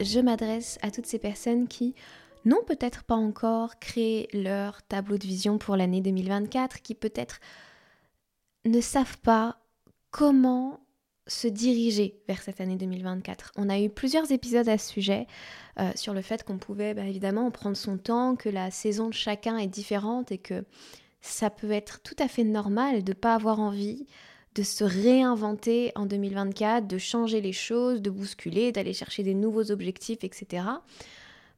je m'adresse à toutes ces personnes qui n'ont peut-être pas encore créé leur tableau de vision pour l'année 2024, qui peut-être ne savent pas comment se diriger vers cette année 2024. On a eu plusieurs épisodes à ce sujet euh, sur le fait qu'on pouvait bah, évidemment prendre son temps, que la saison de chacun est différente et que ça peut être tout à fait normal de ne pas avoir envie de se réinventer en 2024, de changer les choses, de bousculer, d'aller chercher des nouveaux objectifs, etc.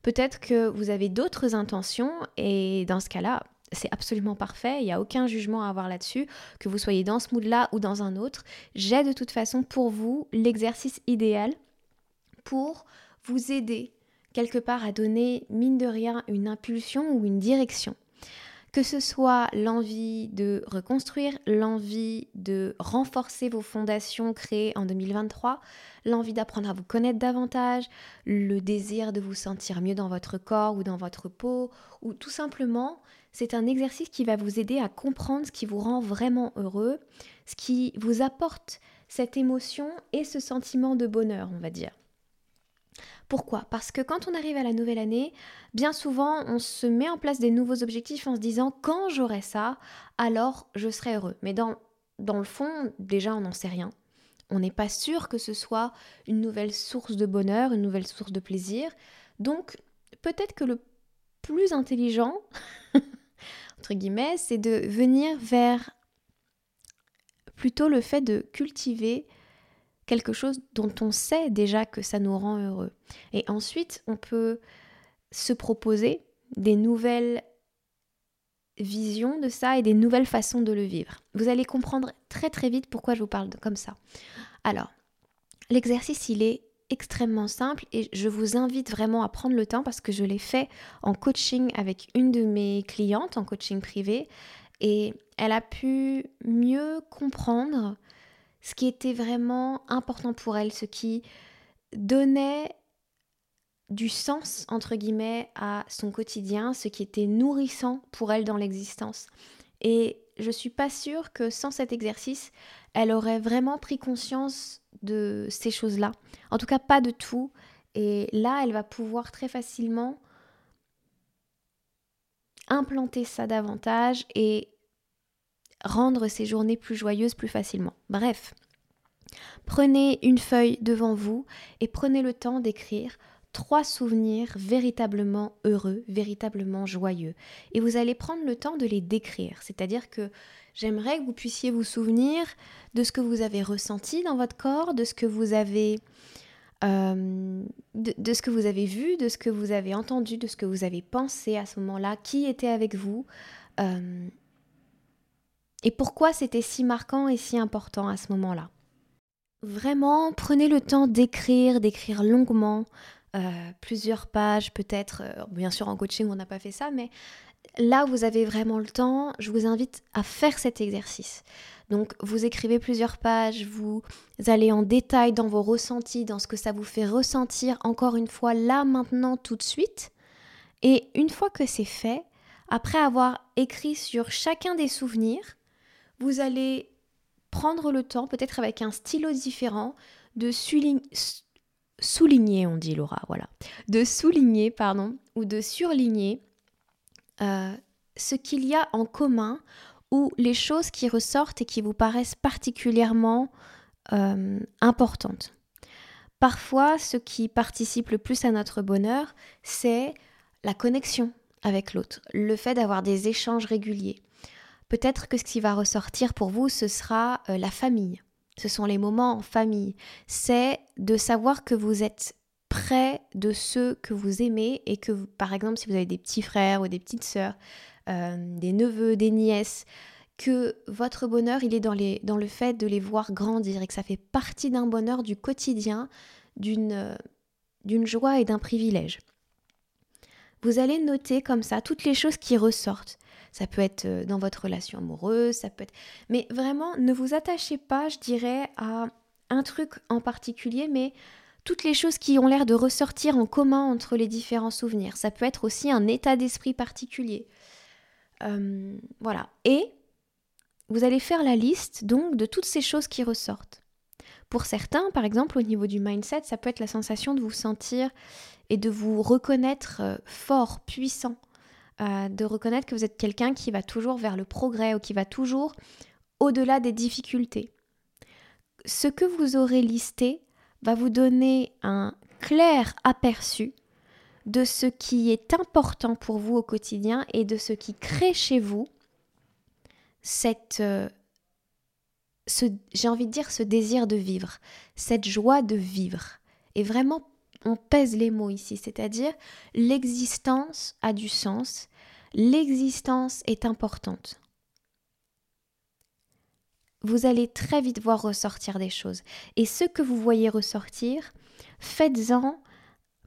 Peut-être que vous avez d'autres intentions et dans ce cas-là, c'est absolument parfait, il n'y a aucun jugement à avoir là-dessus, que vous soyez dans ce mood-là ou dans un autre. J'ai de toute façon pour vous l'exercice idéal pour vous aider quelque part à donner, mine de rien, une impulsion ou une direction que ce soit l'envie de reconstruire, l'envie de renforcer vos fondations créées en 2023, l'envie d'apprendre à vous connaître davantage, le désir de vous sentir mieux dans votre corps ou dans votre peau, ou tout simplement, c'est un exercice qui va vous aider à comprendre ce qui vous rend vraiment heureux, ce qui vous apporte cette émotion et ce sentiment de bonheur, on va dire. Pourquoi? Parce que quand on arrive à la nouvelle année, bien souvent, on se met en place des nouveaux objectifs en se disant quand j'aurai ça, alors je serai heureux. Mais dans, dans le fond, déjà, on n'en sait rien. On n'est pas sûr que ce soit une nouvelle source de bonheur, une nouvelle source de plaisir. Donc, peut-être que le plus intelligent, entre guillemets, c'est de venir vers plutôt le fait de cultiver quelque chose dont on sait déjà que ça nous rend heureux. Et ensuite, on peut se proposer des nouvelles visions de ça et des nouvelles façons de le vivre. Vous allez comprendre très très vite pourquoi je vous parle comme ça. Alors, l'exercice, il est extrêmement simple et je vous invite vraiment à prendre le temps parce que je l'ai fait en coaching avec une de mes clientes en coaching privé et elle a pu mieux comprendre ce qui était vraiment important pour elle, ce qui donnait du sens, entre guillemets, à son quotidien, ce qui était nourrissant pour elle dans l'existence. Et je suis pas sûre que sans cet exercice, elle aurait vraiment pris conscience de ces choses-là. En tout cas, pas de tout. Et là, elle va pouvoir très facilement implanter ça davantage et rendre ces journées plus joyeuses plus facilement. Bref, prenez une feuille devant vous et prenez le temps d'écrire trois souvenirs véritablement heureux, véritablement joyeux. Et vous allez prendre le temps de les décrire. C'est-à-dire que j'aimerais que vous puissiez vous souvenir de ce que vous avez ressenti dans votre corps, de ce que vous avez... Euh, de, ce que vous avez vu, de ce que vous avez entendu, de ce que vous avez pensé à ce moment-là, qui était avec vous, euh, et pourquoi c'était si marquant et si important à ce moment-là? Vraiment, prenez le temps d'écrire, d'écrire longuement, euh, plusieurs pages peut-être. Euh, bien sûr, en coaching, on n'a pas fait ça, mais là vous avez vraiment le temps, je vous invite à faire cet exercice. Donc, vous écrivez plusieurs pages, vous allez en détail dans vos ressentis, dans ce que ça vous fait ressentir, encore une fois, là, maintenant, tout de suite. Et une fois que c'est fait, après avoir écrit sur chacun des souvenirs, vous allez prendre le temps, peut-être avec un stylo différent, de souligner, on dit Laura, voilà, de souligner, pardon, ou de surligner euh, ce qu'il y a en commun ou les choses qui ressortent et qui vous paraissent particulièrement euh, importantes. Parfois, ce qui participe le plus à notre bonheur, c'est la connexion avec l'autre, le fait d'avoir des échanges réguliers. Peut-être que ce qui va ressortir pour vous, ce sera euh, la famille. Ce sont les moments en famille. C'est de savoir que vous êtes près de ceux que vous aimez et que, par exemple, si vous avez des petits frères ou des petites sœurs, euh, des neveux, des nièces, que votre bonheur, il est dans, le fait de les voir grandir et que ça fait partie d'un bonheur du quotidien, d'une euh, d'une joie et d'un privilège. Vous allez noter comme ça toutes les choses qui ressortent. Ça peut être euh, dans votre relation amoureuse, ça peut être... Mais vraiment, ne vous attachez pas, je dirais, à un truc en particulier, mais toutes les choses qui ont l'air de ressortir en commun entre les différents souvenirs. Ça peut être aussi un état d'esprit particulier. Euh, voilà. Et vous allez faire la liste donc de toutes ces choses qui ressortent. Pour certains, par exemple, au niveau du mindset, ça peut être la sensation de vous sentir et de vous reconnaître euh, fort, puissant, euh, de reconnaître que vous êtes quelqu'un qui va toujours vers le progrès ou qui va toujours au-delà des difficultés. Ce que vous aurez listé va vous donner un clair aperçu de ce qui est important pour vous au quotidien et de ce qui crée chez vous cette, euh, j'ai envie de dire, ce désir de vivre, cette joie de vivre. Et vraiment, on pèse les mots ici, c'est-à-dire l'existence a du sens, l'existence est importante. Vous allez très vite voir ressortir des choses. Et ce que vous voyez ressortir, faites-en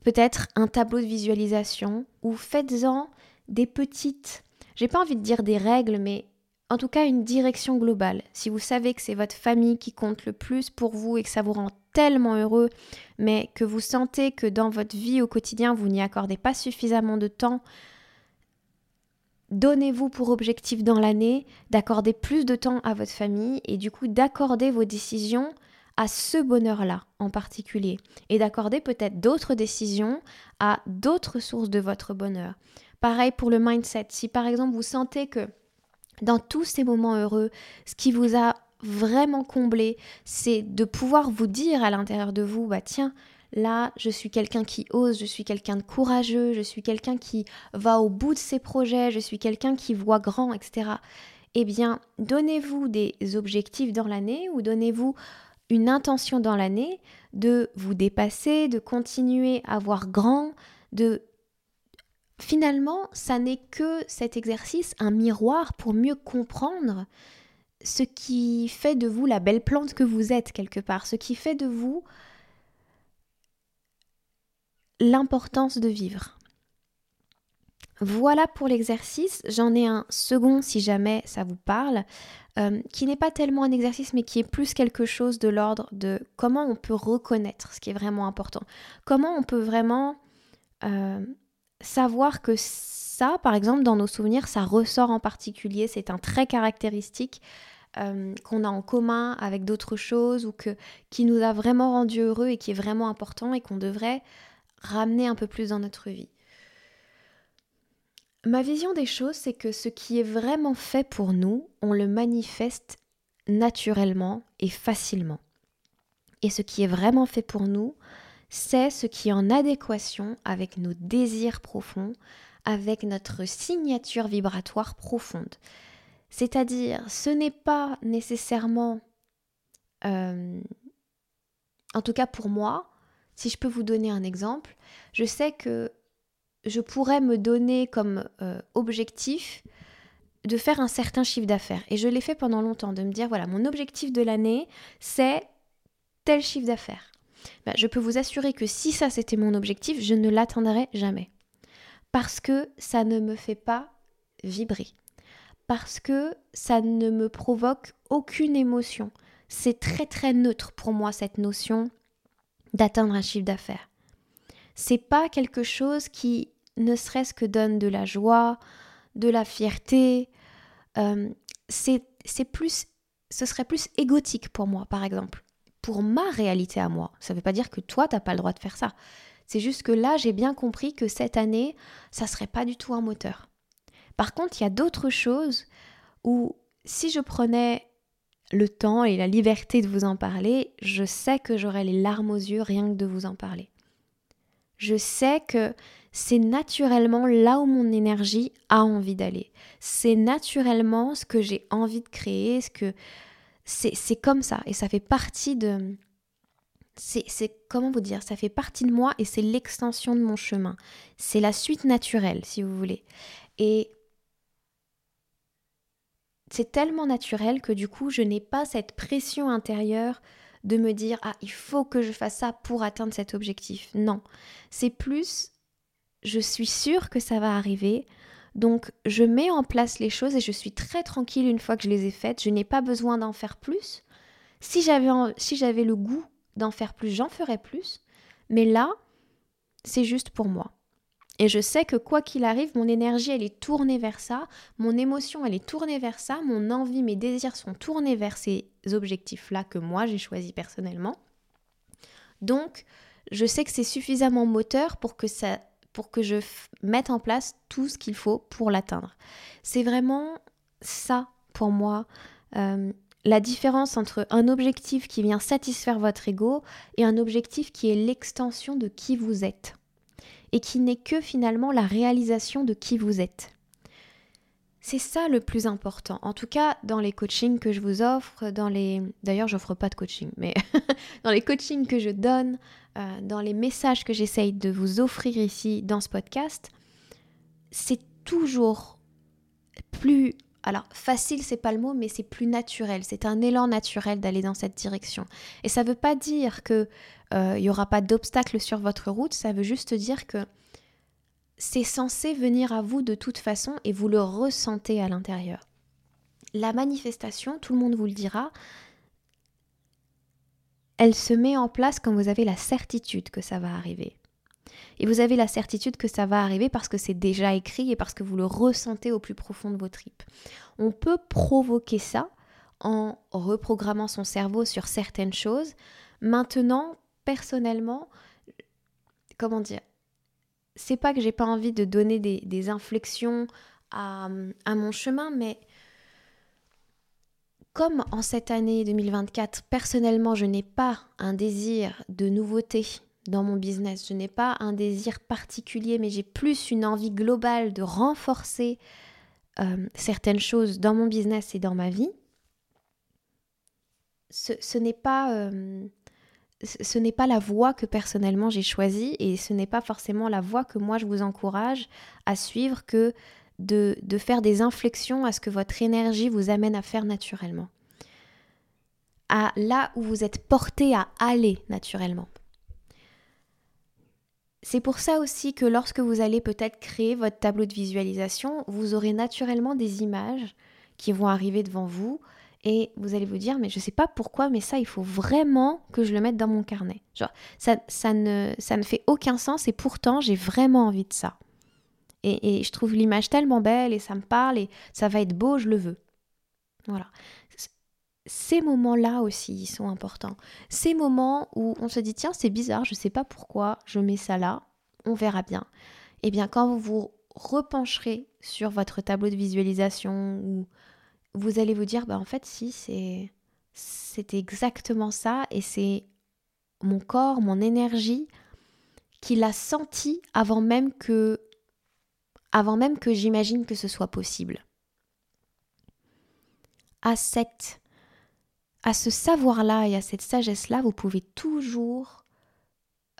peut-être un tableau de visualisation ou faites-en des petites, j'ai pas envie de dire des règles, mais en tout cas une direction globale. Si vous savez que c'est votre famille qui compte le plus pour vous et que ça vous rend tellement heureux, mais que vous sentez que dans votre vie au quotidien, vous n'y accordez pas suffisamment de temps, donnez-vous pour objectif dans l'année d'accorder plus de temps à votre famille et du coup d'accorder vos décisions à ce bonheur-là en particulier et d'accorder peut-être d'autres décisions à d'autres sources de votre bonheur. Pareil pour le mindset. Si par exemple vous sentez que dans tous ces moments heureux, ce qui vous a vraiment comblé, c'est de pouvoir vous dire à l'intérieur de vous, bah tiens, là, je suis quelqu'un qui ose, je suis quelqu'un de courageux, je suis quelqu'un qui va au bout de ses projets, je suis quelqu'un qui voit grand, etc. Eh bien, donnez-vous des objectifs dans l'année ou donnez-vous une intention dans l'année de vous dépasser, de continuer à voir grand, de finalement, ça n'est que cet exercice, un miroir pour mieux comprendre ce qui fait de vous la belle plante que vous êtes quelque part, ce qui fait de vous l'importance de vivre. Voilà pour l'exercice. J'en ai un second si jamais ça vous parle, euh, qui n'est pas tellement un exercice, mais qui est plus quelque chose de l'ordre de comment on peut reconnaître ce qui est vraiment important. Comment on peut vraiment euh, savoir que ça, par exemple, dans nos souvenirs, ça ressort en particulier, c'est un trait caractéristique euh, qu'on a en commun avec d'autres choses ou que, qui nous a vraiment rendu heureux et qui est vraiment important et qu'on devrait ramener un peu plus dans notre vie. Ma vision des choses, c'est que ce qui est vraiment fait pour nous, on le manifeste naturellement et facilement. Et ce qui est vraiment fait pour nous, c'est ce qui est en adéquation avec nos désirs profonds, avec notre signature vibratoire profonde. C'est-à-dire, ce n'est pas nécessairement, euh, en tout cas pour moi, si je peux vous donner un exemple, je sais que je pourrais me donner comme euh, objectif de faire un certain chiffre d'affaires. Et je l'ai fait pendant longtemps, de me dire, voilà, mon objectif de l'année, c'est tel chiffre d'affaires. Bah, je peux vous assurer que si ça c'était mon objectif, je ne l'atteindrai jamais. Parce que ça ne me fait pas vibrer. Parce que ça ne me provoque aucune émotion. C'est très très neutre pour moi cette notion d'atteindre un chiffre d'affaires. C'est pas quelque chose qui ne serait-ce que donne de la joie, de la fierté. Euh, c'est plus, ce serait plus égotique pour moi, par exemple, pour ma réalité à moi. Ça ne veut pas dire que toi, tu n'as pas le droit de faire ça. C'est juste que là, j'ai bien compris que cette année, ça serait pas du tout un moteur. Par contre, il y a d'autres choses où si je prenais le temps et la liberté de vous en parler, je sais que j'aurai les larmes aux yeux rien que de vous en parler. Je sais que c'est naturellement là où mon énergie a envie d'aller. C'est naturellement ce que j'ai envie de créer, ce que c'est comme ça et ça fait partie de c'est comment vous dire, ça fait partie de moi et c'est l'extension de mon chemin. C'est la suite naturelle si vous voulez. Et c'est tellement naturel que du coup, je n'ai pas cette pression intérieure de me dire ah, il faut que je fasse ça pour atteindre cet objectif. Non, c'est plus je suis sûre que ça va arriver. Donc je mets en place les choses et je suis très tranquille une fois que je les ai faites. Je n'ai pas besoin d'en faire plus. Si j'avais si le goût d'en faire plus, j'en ferais plus. Mais là, c'est juste pour moi. Et je sais que quoi qu'il arrive, mon énergie, elle est tournée vers ça, mon émotion, elle est tournée vers ça, mon envie, mes désirs sont tournés vers ces objectifs-là que moi j'ai choisi personnellement. Donc, je sais que c'est suffisamment moteur pour que ça pour que je mette en place tout ce qu'il faut pour l'atteindre. C'est vraiment ça pour moi euh, la différence entre un objectif qui vient satisfaire votre ego et un objectif qui est l'extension de qui vous êtes et qui n'est que finalement la réalisation de qui vous êtes. C'est ça le plus important. En tout cas, dans les coachings que je vous offre, dans les d'ailleurs, j'offre pas de coaching, mais dans les coachings que je donne, euh, dans les messages que j'essaye de vous offrir ici dans ce podcast, c'est toujours plus alors facile, c'est pas le mot, mais c'est plus naturel. C'est un élan naturel d'aller dans cette direction. Et ça veut pas dire que il euh, n'y aura pas d'obstacles sur votre route, ça veut juste dire que c'est censé venir à vous de toute façon et vous le ressentez à l'intérieur. La manifestation, tout le monde vous le dira, elle se met en place quand vous avez la certitude que ça va arriver. Et vous avez la certitude que ça va arriver parce que c'est déjà écrit et parce que vous le ressentez au plus profond de vos tripes. On peut provoquer ça en reprogrammant son cerveau sur certaines choses. Maintenant, personnellement, comment dire C'est pas que j'ai pas envie de donner des, inflexions à, à mon chemin, mais comme en cette année 2024, personnellement, je n'ai pas un désir de nouveauté dans mon business, je n'ai pas un désir particulier, mais j'ai plus une envie globale de renforcer euh, certaines choses dans mon business et dans ma vie, ce n'est pas euh, ce n'est pas la voie que personnellement j'ai choisie et ce n'est pas forcément la voie que moi je vous encourage à suivre que de, faire des inflexions à ce que votre énergie vous amène à faire naturellement. À là où vous êtes porté à aller naturellement. C'est pour ça aussi que lorsque vous allez peut-être créer votre tableau de visualisation, vous aurez naturellement des images qui vont arriver devant vous et vous allez vous dire mais je sais pas pourquoi mais ça il faut vraiment que je le mette dans mon carnet. Genre ça, ça, ne, ça ne fait aucun sens et pourtant j'ai vraiment envie de ça. Et, et je trouve l'image tellement belle et ça me parle et ça va être beau, je le veux. Voilà. Ces moments-là aussi, ils sont importants. Ces moments où on se dit tiens, c'est bizarre, je sais pas pourquoi je mets ça là, on verra bien. Eh bien, quand vous vous repencherez sur votre tableau de visualisation ou vous allez vous dire, bah en fait, si, c'est, exactement ça, et c'est mon corps, mon énergie, qui l'a senti avant même que, avant même que j'imagine que ce soit possible. À cette, à ce savoir-là et à cette sagesse-là, vous pouvez toujours,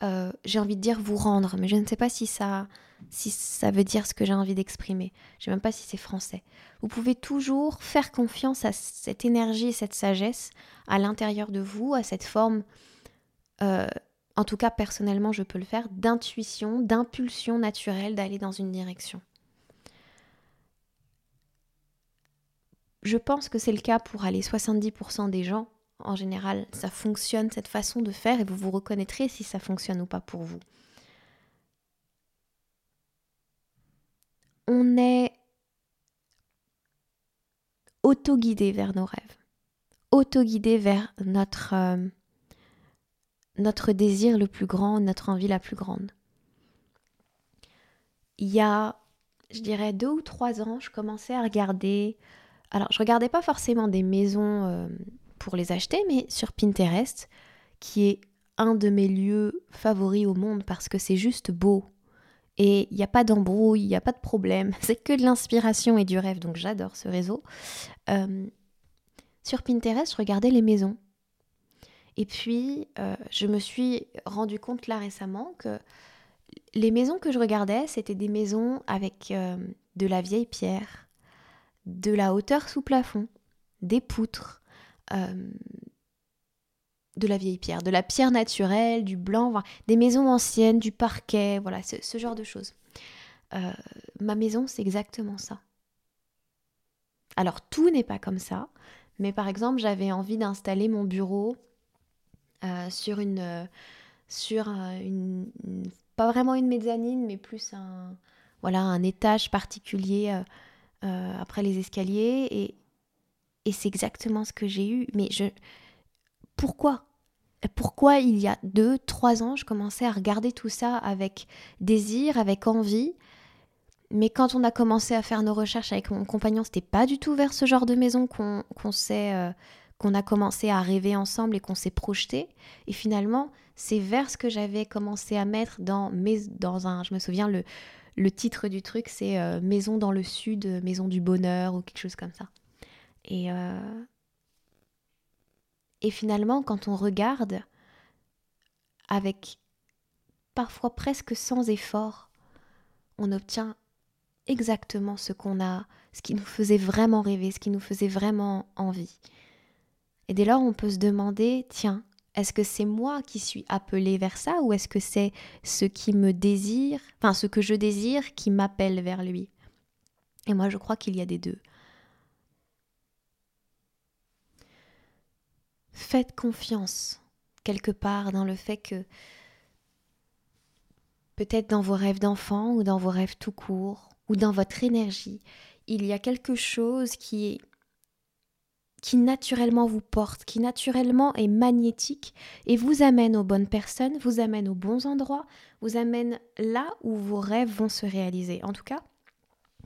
euh, j'ai envie de dire vous rendre, mais je ne sais pas si ça, si ça veut dire ce que j'ai envie d'exprimer. Je sais même pas si c'est français. Vous pouvez toujours faire confiance à cette énergie et cette sagesse à l'intérieur de vous, à cette forme, euh, en tout cas personnellement je peux le faire, d'intuition, d'impulsion naturelle d'aller dans une direction. Je pense que c'est le cas pour aller 70% des gens. En général, ça fonctionne cette façon de faire et vous vous reconnaîtrez si ça fonctionne ou pas pour vous. On est auto-guidé vers nos rêves, auto-guidé vers notre, euh, notre désir le plus grand, notre envie la plus grande. Il y a, je dirais, deux ou trois ans, je commençais à regarder. Alors, je regardais pas forcément des maisons euh, pour les acheter, mais sur Pinterest, qui est un de mes lieux favoris au monde parce que c'est juste beau. Et il n'y a pas d'embrouille, il n'y a pas de problème, c'est que de l'inspiration et du rêve, donc j'adore ce réseau. Euh, sur Pinterest, je regardais les maisons. Et puis, euh, je me suis rendu compte là récemment que les maisons que je regardais, c'était des maisons avec euh, de la vieille pierre, de la hauteur sous plafond, des poutres, de la vieille pierre, de la pierre naturelle, du blanc, des maisons anciennes, du parquet, voilà, ce, genre de choses. Euh, ma maison, c'est exactement ça. Alors tout n'est pas comme ça, mais par exemple, j'avais envie d'installer mon bureau euh, sur une, euh, sur une, pas vraiment une mezzanine, mais plus un, voilà, un étage particulier après les escaliers, et, et c'est exactement ce que j'ai eu. Mais je, pourquoi? Pourquoi il y a deux, trois ans, je commençais à regarder tout ça avec désir, avec envie? Mais quand on a commencé à faire nos recherches avec mon compagnon, c'était pas du tout vers ce genre de maison qu'on euh, qu'on a commencé à rêver ensemble et qu'on s'est projeté. Et finalement, c'est vers ce que j'avais commencé à mettre dans, dans un. Je me souviens, le, le titre du truc, c'est euh, Maison dans le Sud, Maison du Bonheur ou quelque chose comme ça. Et, euh, et finalement, quand on regarde avec parfois presque sans effort, on obtient exactement ce qu'on a, ce qui nous faisait vraiment rêver, ce qui nous faisait vraiment envie. Et dès lors, on peut se demander, tiens, est-ce que c'est moi qui suis appelée vers ça ou est-ce que c'est ce qui me désire, enfin ce que je désire qui m'appelle vers lui? Et moi, je crois qu'il y a des deux. Faites confiance quelque part dans le fait que peut-être dans vos rêves d'enfant ou dans vos rêves tout court ou dans votre énergie, il y a quelque chose qui est qui naturellement vous porte, qui naturellement est magnétique et vous amène aux bonnes personnes, vous amène aux bons endroits, vous amène là où vos rêves vont se réaliser. En tout cas,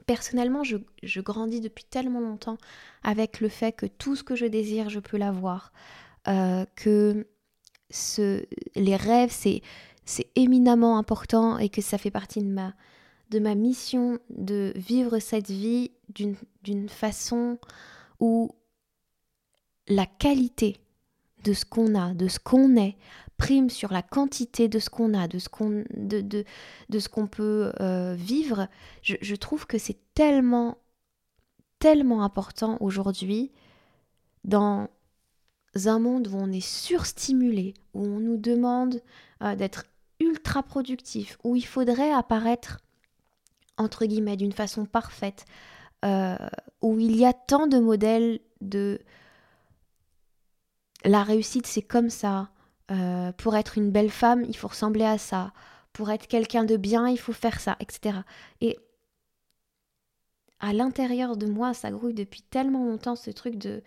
personnellement, je, grandis depuis tellement longtemps avec le fait que tout ce que je désire, je peux l'avoir. Euh, que les rêves, c'est, éminemment important et que ça fait partie de ma, mission de vivre cette vie d'une façon où la qualité de ce qu'on a, de ce qu'on est, prime sur la quantité de ce qu'on a, de ce qu'on, de, de, de peut euh, vivre, je, trouve que c'est tellement, tellement important aujourd'hui dans un monde où on est surstimulé, où on nous demande euh, d'être ultra productif, où il faudrait apparaître, entre guillemets, d'une façon parfaite, euh, où il y a tant de modèles de la réussite, c'est comme ça. Euh, pour être une belle femme, il faut ressembler à ça. Pour être quelqu'un de bien, il faut faire ça, etc. Et à l'intérieur de moi, ça grouille depuis tellement longtemps ce truc de...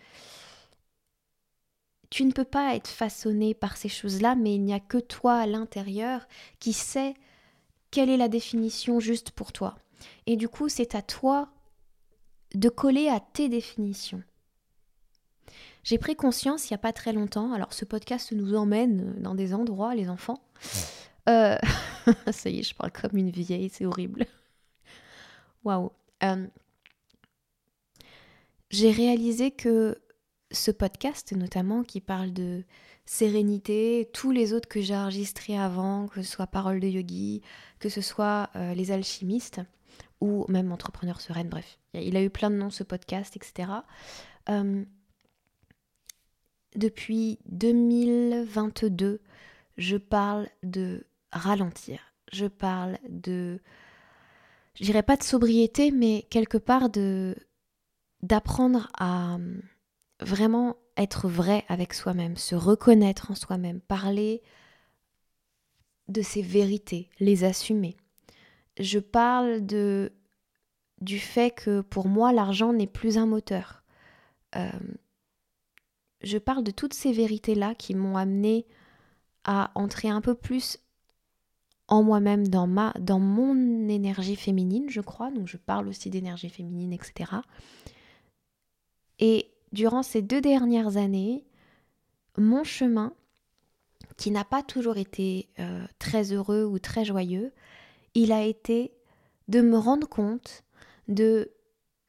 Tu ne peux pas être façonné par ces choses-là, mais il n'y a que toi à l'intérieur qui sait quelle est la définition juste pour toi. Et du coup, c'est à toi de coller à tes définitions. J'ai pris conscience il n'y a pas très longtemps, alors ce podcast nous emmène dans des endroits, les enfants. Euh, ça y est, je parle comme une vieille, c'est horrible. Waouh. Euh, j'ai réalisé que ce podcast, notamment, qui parle de sérénité, tous les autres que j'ai enregistrés avant, que ce soit Parole de Yogi, que ce soit euh, Les Alchimistes, ou même Entrepreneur Sereine, bref, il a eu plein de noms ce podcast, etc depuis 2022, je parle de ralentir. Je parle de, je dirais pas de sobriété, mais quelque part de d'apprendre à hum, vraiment être vrai avec soi-même, se reconnaître en soi-même, parler de ses vérités, les assumer. Je parle de du fait que pour moi l'argent n'est plus un moteur. Euh, je parle de toutes ces vérités-là qui m'ont amené à entrer un peu plus en moi-même, dans, dans mon énergie féminine, je crois. Donc je parle aussi d'énergie féminine, etc. Et durant ces deux dernières années, mon chemin, qui n'a pas toujours été euh, très heureux ou très joyeux, il a été de me rendre compte de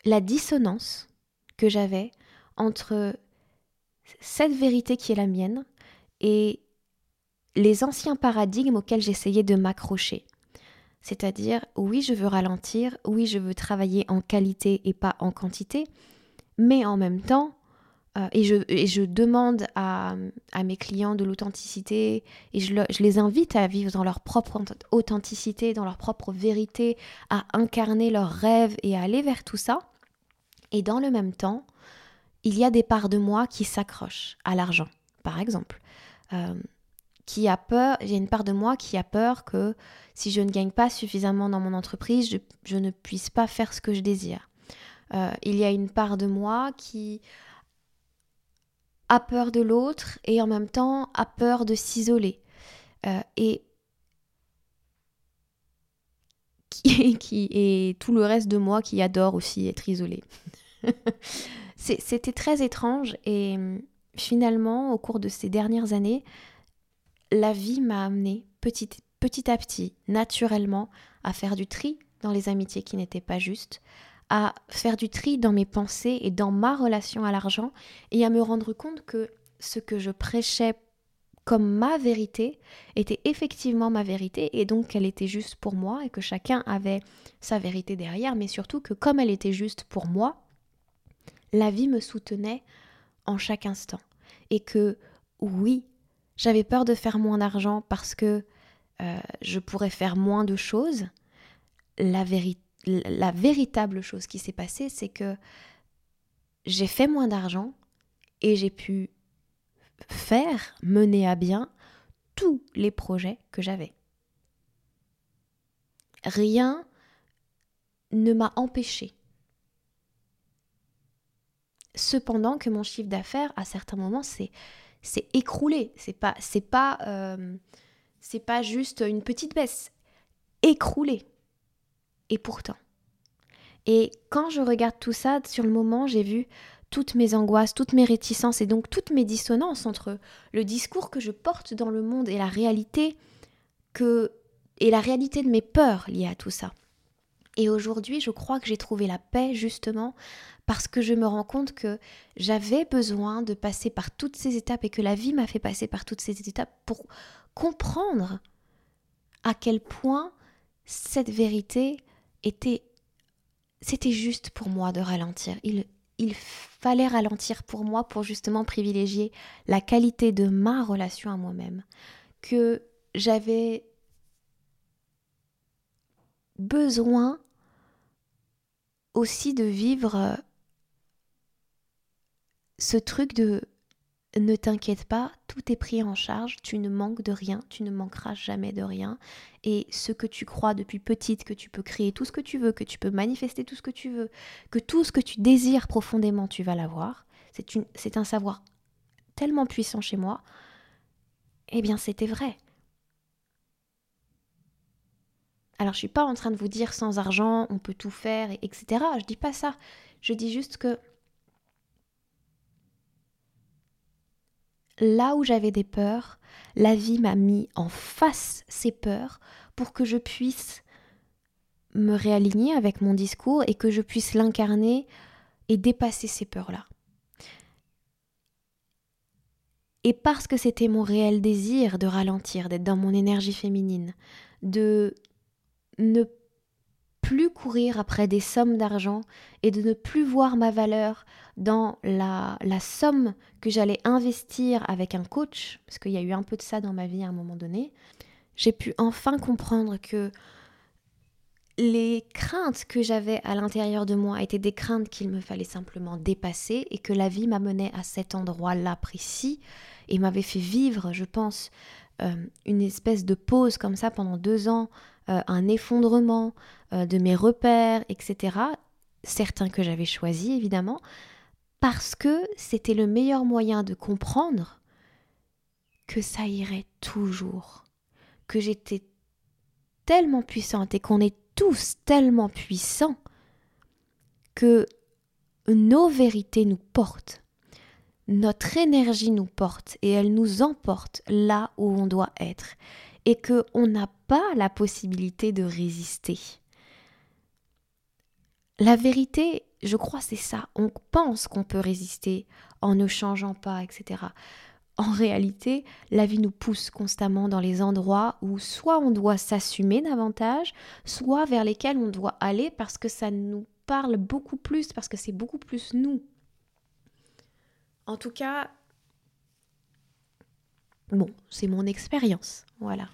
la dissonance que j'avais entre cette vérité qui est la mienne et les anciens paradigmes auxquels j'essayais de m'accrocher. C'est-à-dire, oui, je veux ralentir, oui, je veux travailler en qualité et pas en quantité, mais en même temps, euh, et, je, je, demande à, mes clients de l'authenticité, et je, je, les invite à vivre dans leur propre authenticité, dans leur propre vérité, à incarner leurs rêves et à aller vers tout ça. Et dans le même temps, il y a des parts de moi qui s'accrochent à l'argent, par exemple. Euh, qui a peur, il y a une part de moi qui a peur que si je ne gagne pas suffisamment dans mon entreprise, je, ne puisse pas faire ce que je désire. Euh, il y a une part de moi qui a peur de l'autre et en même temps a peur de s'isoler. Euh, et qui, et tout le reste de moi qui adore aussi être isolé. C'était très étrange et finalement, au cours de ces dernières années, la vie m'a amené petit, petit à petit, naturellement, à faire du tri dans les amitiés qui n'étaient pas justes, à faire du tri dans mes pensées et dans ma relation à l'argent, et à me rendre compte que ce que je prêchais comme ma vérité était effectivement ma vérité et donc qu'elle était juste pour moi et que chacun avait sa vérité derrière, mais surtout que comme elle était juste pour moi, la vie me soutenait en chaque instant. Et que oui, j'avais peur de faire moins d'argent parce que euh, je pourrais faire moins de choses. La, la véritable chose qui s'est passée, c'est que j'ai fait moins d'argent et j'ai pu faire, mener à bien tous les projets que j'avais. Rien ne m'a empêché. Cependant que mon chiffre d'affaires, à certains moments, c'est c'est écroulé. C'est pas, c'est pas, euh, c'est pas juste une petite baisse. Écroulé. Et pourtant. Et quand je regarde tout ça, sur le moment, j'ai vu toutes mes angoisses, toutes mes réticences et donc toutes mes dissonances entre le discours que je porte dans le monde et la réalité que et la réalité de mes peurs liées à tout ça. Et aujourd'hui, je crois que j'ai trouvé la paix justement parce que je me rends compte que j'avais besoin de passer par toutes ces étapes et que la vie m'a fait passer par toutes ces étapes pour comprendre à quel point cette vérité était c'était juste pour moi de ralentir. Il, fallait ralentir pour moi pour justement privilégier la qualité de ma relation à moi-même. Que j'avais besoin aussi de vivre euh, ce truc de ne t'inquiète pas, tout est pris en charge, tu ne manques de rien, tu ne manqueras jamais de rien. Et ce que tu crois depuis petite, que tu peux créer tout ce que tu veux, que tu peux manifester tout ce que tu veux, que tout ce que tu désires profondément, tu vas l'avoir, c'est un savoir tellement puissant chez moi, eh bien c'était vrai. Alors je suis pas en train de vous dire sans argent, on peut tout faire, etc. Je dis pas ça. Je dis juste que là où j'avais des peurs, la vie m'a mis en face ces peurs pour que je puisse me réaligner avec mon discours et que je puisse l'incarner et dépasser ces peurs-là. Et parce que c'était mon réel désir de ralentir, d'être dans mon énergie féminine, de ne plus courir après des sommes d'argent et de ne plus voir ma valeur dans la, la somme que j'allais investir avec un coach, parce qu'il y a eu un peu de ça dans ma vie à un moment donné, j'ai pu enfin comprendre que les craintes que j'avais à l'intérieur de moi étaient des craintes qu'il me fallait simplement dépasser et que la vie m'amenait à cet endroit-là précis et m'avait fait vivre, je pense, une espèce de pause comme ça pendant deux ans euh, un effondrement euh, de mes repères, etc. Certains que j'avais choisis, évidemment, parce que c'était le meilleur moyen de comprendre que ça irait toujours, que j'étais tellement puissante et qu'on est tous tellement puissants que nos vérités nous portent. Notre énergie nous porte et elle nous emporte là où on doit être et que on n'a pas la possibilité de résister. La vérité, je crois, c'est ça. On pense qu'on peut résister en ne changeant pas, etc. En réalité, la vie nous pousse constamment dans les endroits où soit on doit s'assumer davantage, soit vers lesquels on doit aller parce que ça nous parle beaucoup plus, parce que c'est beaucoup plus nous. En tout cas, bon, c'est mon expérience, voilà.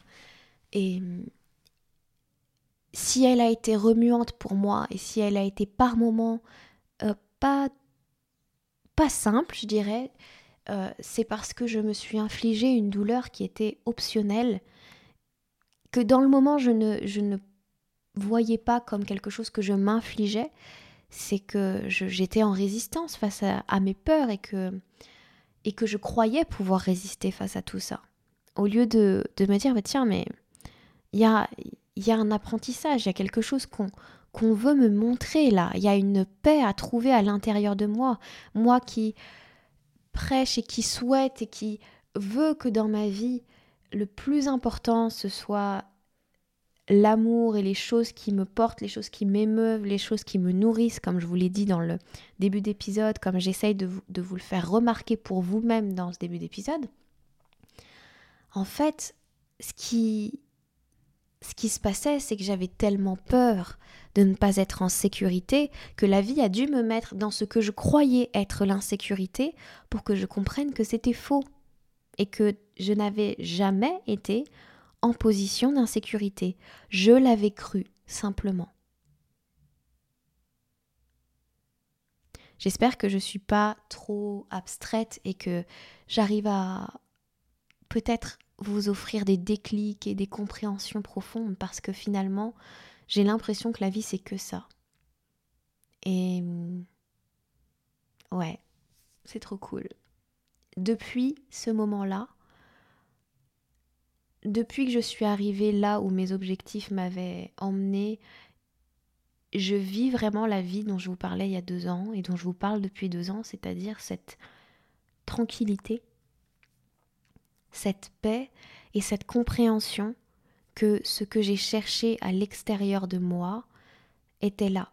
Et si elle a été remuante pour moi et si elle a été par moments euh, pas, pas simple, je dirais, euh, c'est parce que je me suis infligé une douleur qui était optionnelle, que dans le moment je ne voyais pas comme quelque chose que je m'infligeais, c'est que j'étais en résistance face à, mes peurs et que, et que je croyais pouvoir résister face à tout ça. Au lieu de, de me dire, bah, tiens, mais il y a, y a un apprentissage, il y a quelque chose qu'on qu'on veut me montrer là, il y a une paix à trouver à l'intérieur de moi, moi qui prêche et qui souhaite et qui veut que dans ma vie, le plus important, ce soit l'amour et les choses qui me portent, les choses qui m'émeuvent, les choses qui me nourrissent, comme je vous l'ai dit dans le début d'épisode, comme j'essaye de vous, le faire remarquer pour vous-même dans ce début d'épisode. En fait, ce qui se passait, c'est que j'avais tellement peur de ne pas être en sécurité que la vie a dû me mettre dans ce que je croyais être l'insécurité pour que je comprenne que c'était faux et que je n'avais jamais été en position d'insécurité. Je l'avais cru, simplement. J'espère que je ne suis pas trop abstraite et que j'arrive à peut-être vous offrir des déclics et des compréhensions profondes parce que finalement, j'ai l'impression que la vie, c'est que ça. Et ouais, c'est trop cool. Depuis ce moment-là, depuis que je suis arrivée là où mes objectifs m'avaient emmené, je vis vraiment la vie dont je vous parlais il y a deux ans et dont je vous parle depuis deux ans, c'est-à-dire cette tranquillité cette paix et cette compréhension que ce que j'ai cherché à l'extérieur de moi était là.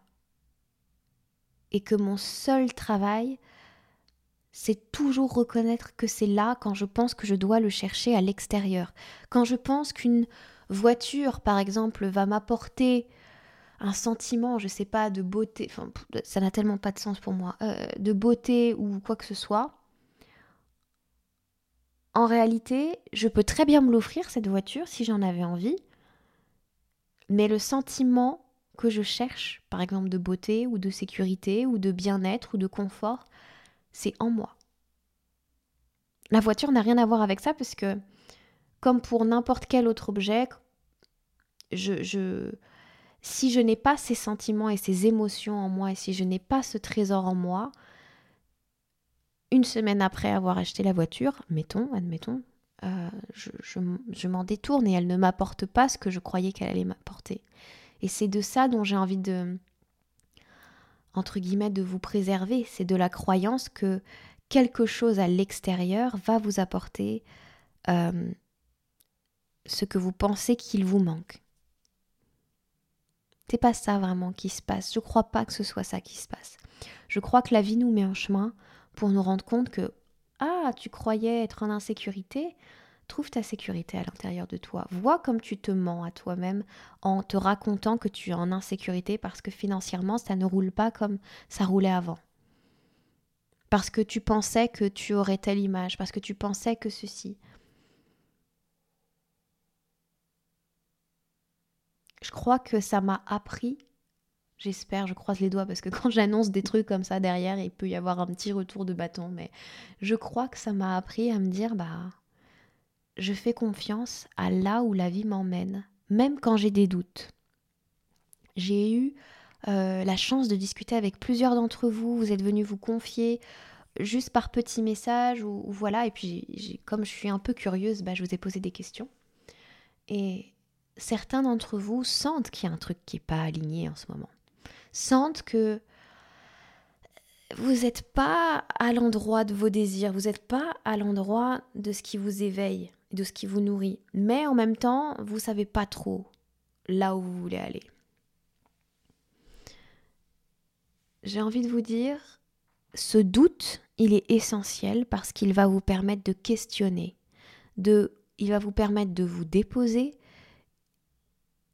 Et que mon seul travail, c'est toujours reconnaître que c'est là quand je pense que je dois le chercher à l'extérieur. Quand je pense qu'une voiture, par exemple, va m'apporter un sentiment, je sais pas, de beauté, enfin, ça n'a tellement pas de sens pour moi, euh, de beauté ou quoi que ce soit, en réalité, je peux très bien me l'offrir, cette voiture, si j'en avais envie. Mais le sentiment que je cherche, par exemple de beauté ou de sécurité ou de bien-être ou de confort, c'est en moi. La voiture n'a rien à voir avec ça parce que, comme pour n'importe quel autre objet, je, je, si je n'ai pas ces sentiments et ces émotions en moi et si je n'ai pas ce trésor en moi, une semaine après avoir acheté la voiture, mettons, admettons, euh, je, m'en détourne et elle ne m'apporte pas ce que je croyais qu'elle allait m'apporter. Et c'est de ça dont j'ai envie de, entre guillemets, de vous préserver. C'est de la croyance que quelque chose à l'extérieur va vous apporter euh, ce que vous pensez qu'il vous manque. C'est pas ça vraiment qui se passe. Je crois pas que ce soit ça qui se passe. Je crois que la vie nous met en chemin pour nous rendre compte que ah, tu croyais être en insécurité, trouve ta sécurité à l'intérieur de toi. Vois comme tu te mens à toi-même en te racontant que tu es en insécurité parce que financièrement, ça ne roule pas comme ça roulait avant. Parce que tu pensais que tu aurais telle image, parce que tu pensais que ceci. Je crois que ça m'a appris J'espère, je croise les doigts parce que quand j'annonce des trucs comme ça derrière, il peut y avoir un petit retour de bâton. Mais je crois que ça m'a appris à me dire, bah, je fais confiance à là où la vie m'emmène, même quand j'ai des doutes. J'ai eu euh, la chance de discuter avec plusieurs d'entre vous. Vous êtes venus vous confier juste par petits messages ou, voilà. Et puis, comme je suis un peu curieuse, bah, je vous ai posé des questions. Et certains d'entre vous sentent qu'il y a un truc qui n'est pas aligné en ce moment sentent que vous n'êtes pas à l'endroit de vos désirs, vous n'êtes pas à l'endroit de ce qui vous éveille, de ce qui vous nourrit. Mais en même temps, vous savez pas trop là où vous voulez aller. J'ai envie de vous dire, ce doute, il est essentiel parce qu'il va vous permettre de questionner, de, il va vous permettre de vous déposer,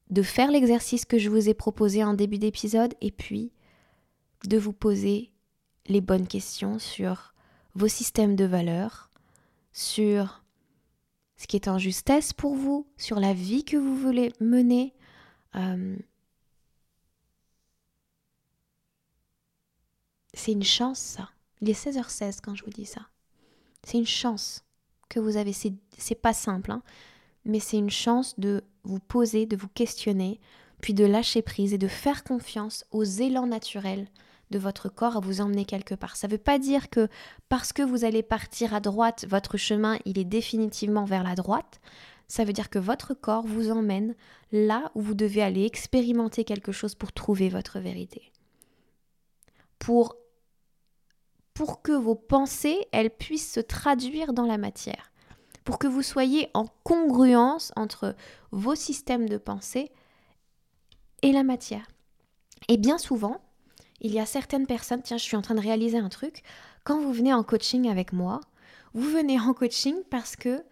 de faire l'exercice que je vous ai proposé en début d'épisode et puis de vous poser les bonnes questions sur vos systèmes de valeurs, sur ce qui est en justesse pour vous, sur la vie que vous voulez mener. Euh, c'est une chance, ça. Il est 16h16 quand je vous dis ça. C'est une chance que vous avez. C'est pas simple, hein, mais c'est une chance de vous poser, de vous questionner, puis de lâcher prise et de faire confiance aux élans naturels de votre corps à vous emmener quelque part. Ça ne veut pas dire que parce que vous allez partir à droite, votre chemin, il est définitivement vers la droite. Ça veut dire que votre corps vous emmène là où vous devez aller expérimenter quelque chose pour trouver votre vérité. Pour, pour que vos pensées, elles puissent se traduire dans la matière. Pour que vous soyez en congruence entre vos systèmes de pensée et la matière. Et bien souvent, il y a certaines personnes, tiens, je suis en train de réaliser un truc, quand vous venez en coaching avec moi, vous venez en coaching parce que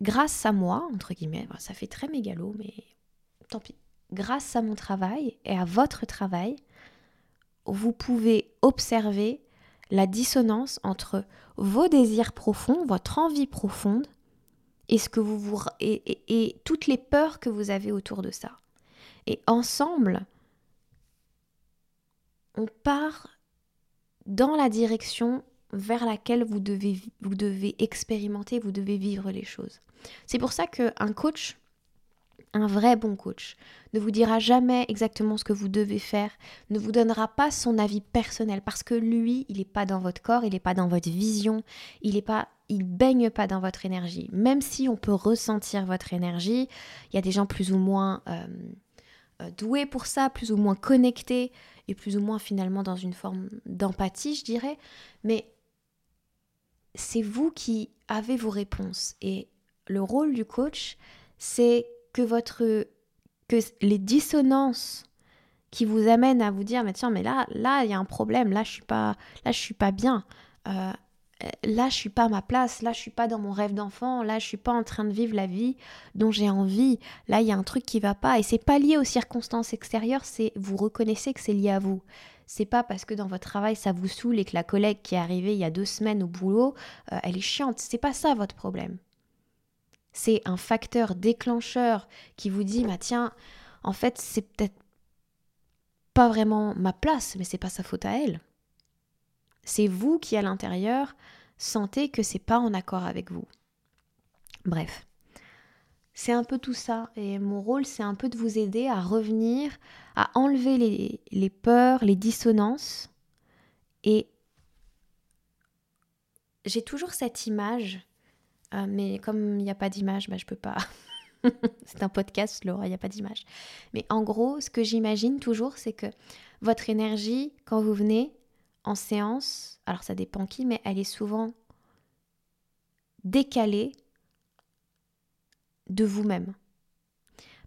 grâce à moi, entre guillemets, ça fait très mégalo, mais tant pis, grâce à mon travail et à votre travail, vous pouvez observer la dissonance entre vos désirs profonds, votre envie profonde, et ce que vous, vous et, et toutes les peurs que vous avez autour de ça. Et ensemble, on part dans la direction vers laquelle vous devez, vous devez expérimenter, vous devez vivre les choses. C'est pour ça qu'un coach, un vrai bon coach, ne vous dira jamais exactement ce que vous devez faire, ne vous donnera pas son avis personnel parce que lui, il n'est pas dans votre corps, il n'est pas dans votre vision, il est pas, il baigne pas dans votre énergie. Même si on peut ressentir votre énergie, il y a des gens plus ou moins euh, doués pour ça, plus ou moins connectés et plus ou moins finalement dans une forme d'empathie, je dirais. Mais c'est vous qui avez vos réponses. Et le rôle du coach, c'est que votre que les dissonances qui vous amènent à vous dire mais tiens mais là là il y a un problème là je suis suis pas bien euh, euh, là je suis pas à ma place, là je suis pas dans mon rêve d'enfant, là je suis pas en train de vivre la vie dont j'ai envie, là il y a un truc qui va pas et c'est pas lié aux circonstances extérieures, c'est vous reconnaissez que c'est lié à vous. C'est pas parce que dans votre travail ça vous saoule et que la collègue qui est arrivée il y a deux semaines au boulot, euh, elle est chiante, c'est pas ça votre problème. C'est un facteur déclencheur qui vous dit bah tiens, en fait c'est peut-être pas vraiment ma place, mais c'est pas sa faute à elle. C'est vous qui, à l'intérieur, sentez que c'est pas en accord avec vous. Bref. C'est un peu tout ça. Et mon rôle, c'est un peu de vous aider à revenir, à enlever les, peurs, les dissonances. Et j'ai toujours cette image, euh, mais comme il n'y a pas d'image, bah, je peux pas. c'est un podcast, Laura, il n'y a pas d'image. Mais en gros, ce que j'imagine toujours, c'est que votre énergie, quand vous venez, en séance, alors ça dépend qui, mais elle est souvent décalée de vous-même.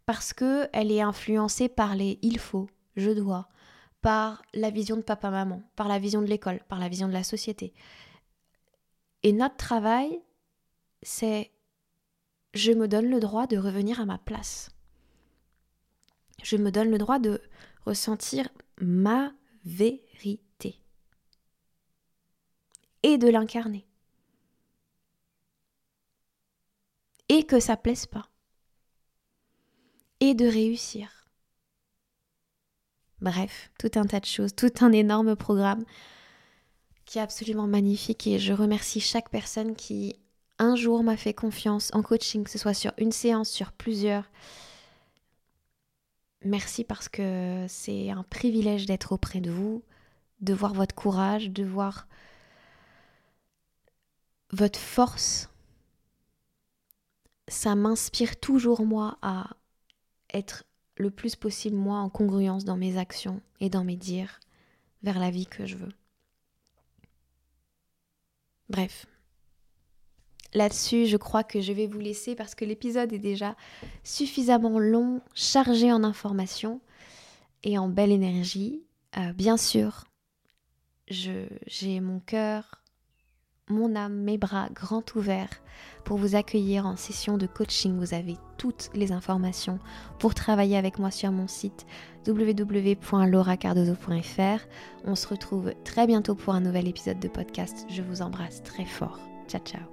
Parce que elle est influencée par les il faut, je dois, par la vision de papa-maman, par la vision de l'école, par la vision de la société. Et notre travail, c'est je me donne le droit de revenir à ma place. Je me donne le droit de ressentir ma vérité et de l'incarner. Et que ça plaise pas. Et de réussir. Bref, tout un tas de choses, tout un énorme programme qui est absolument magnifique et je remercie chaque personne qui un jour m'a fait confiance en coaching, que ce soit sur une séance, sur plusieurs. Merci parce que c'est un privilège d'être auprès de vous, de voir votre courage, de voir votre force, ça m'inspire toujours moi à être le plus possible moi en congruence dans mes actions et dans mes dires vers la vie que je veux. Bref. Là-dessus, je crois que je vais vous laisser parce que l'épisode est déjà suffisamment long, chargé en informations et en belle énergie. Euh, bien sûr, j'ai mon cœur mon âme, mes bras grands ouverts pour vous accueillir en session de coaching. Vous avez toutes les informations pour travailler avec moi sur mon site www.lauracardozo.fr. On se retrouve très bientôt pour un nouvel épisode de podcast. Je vous embrasse très fort. Ciao ciao.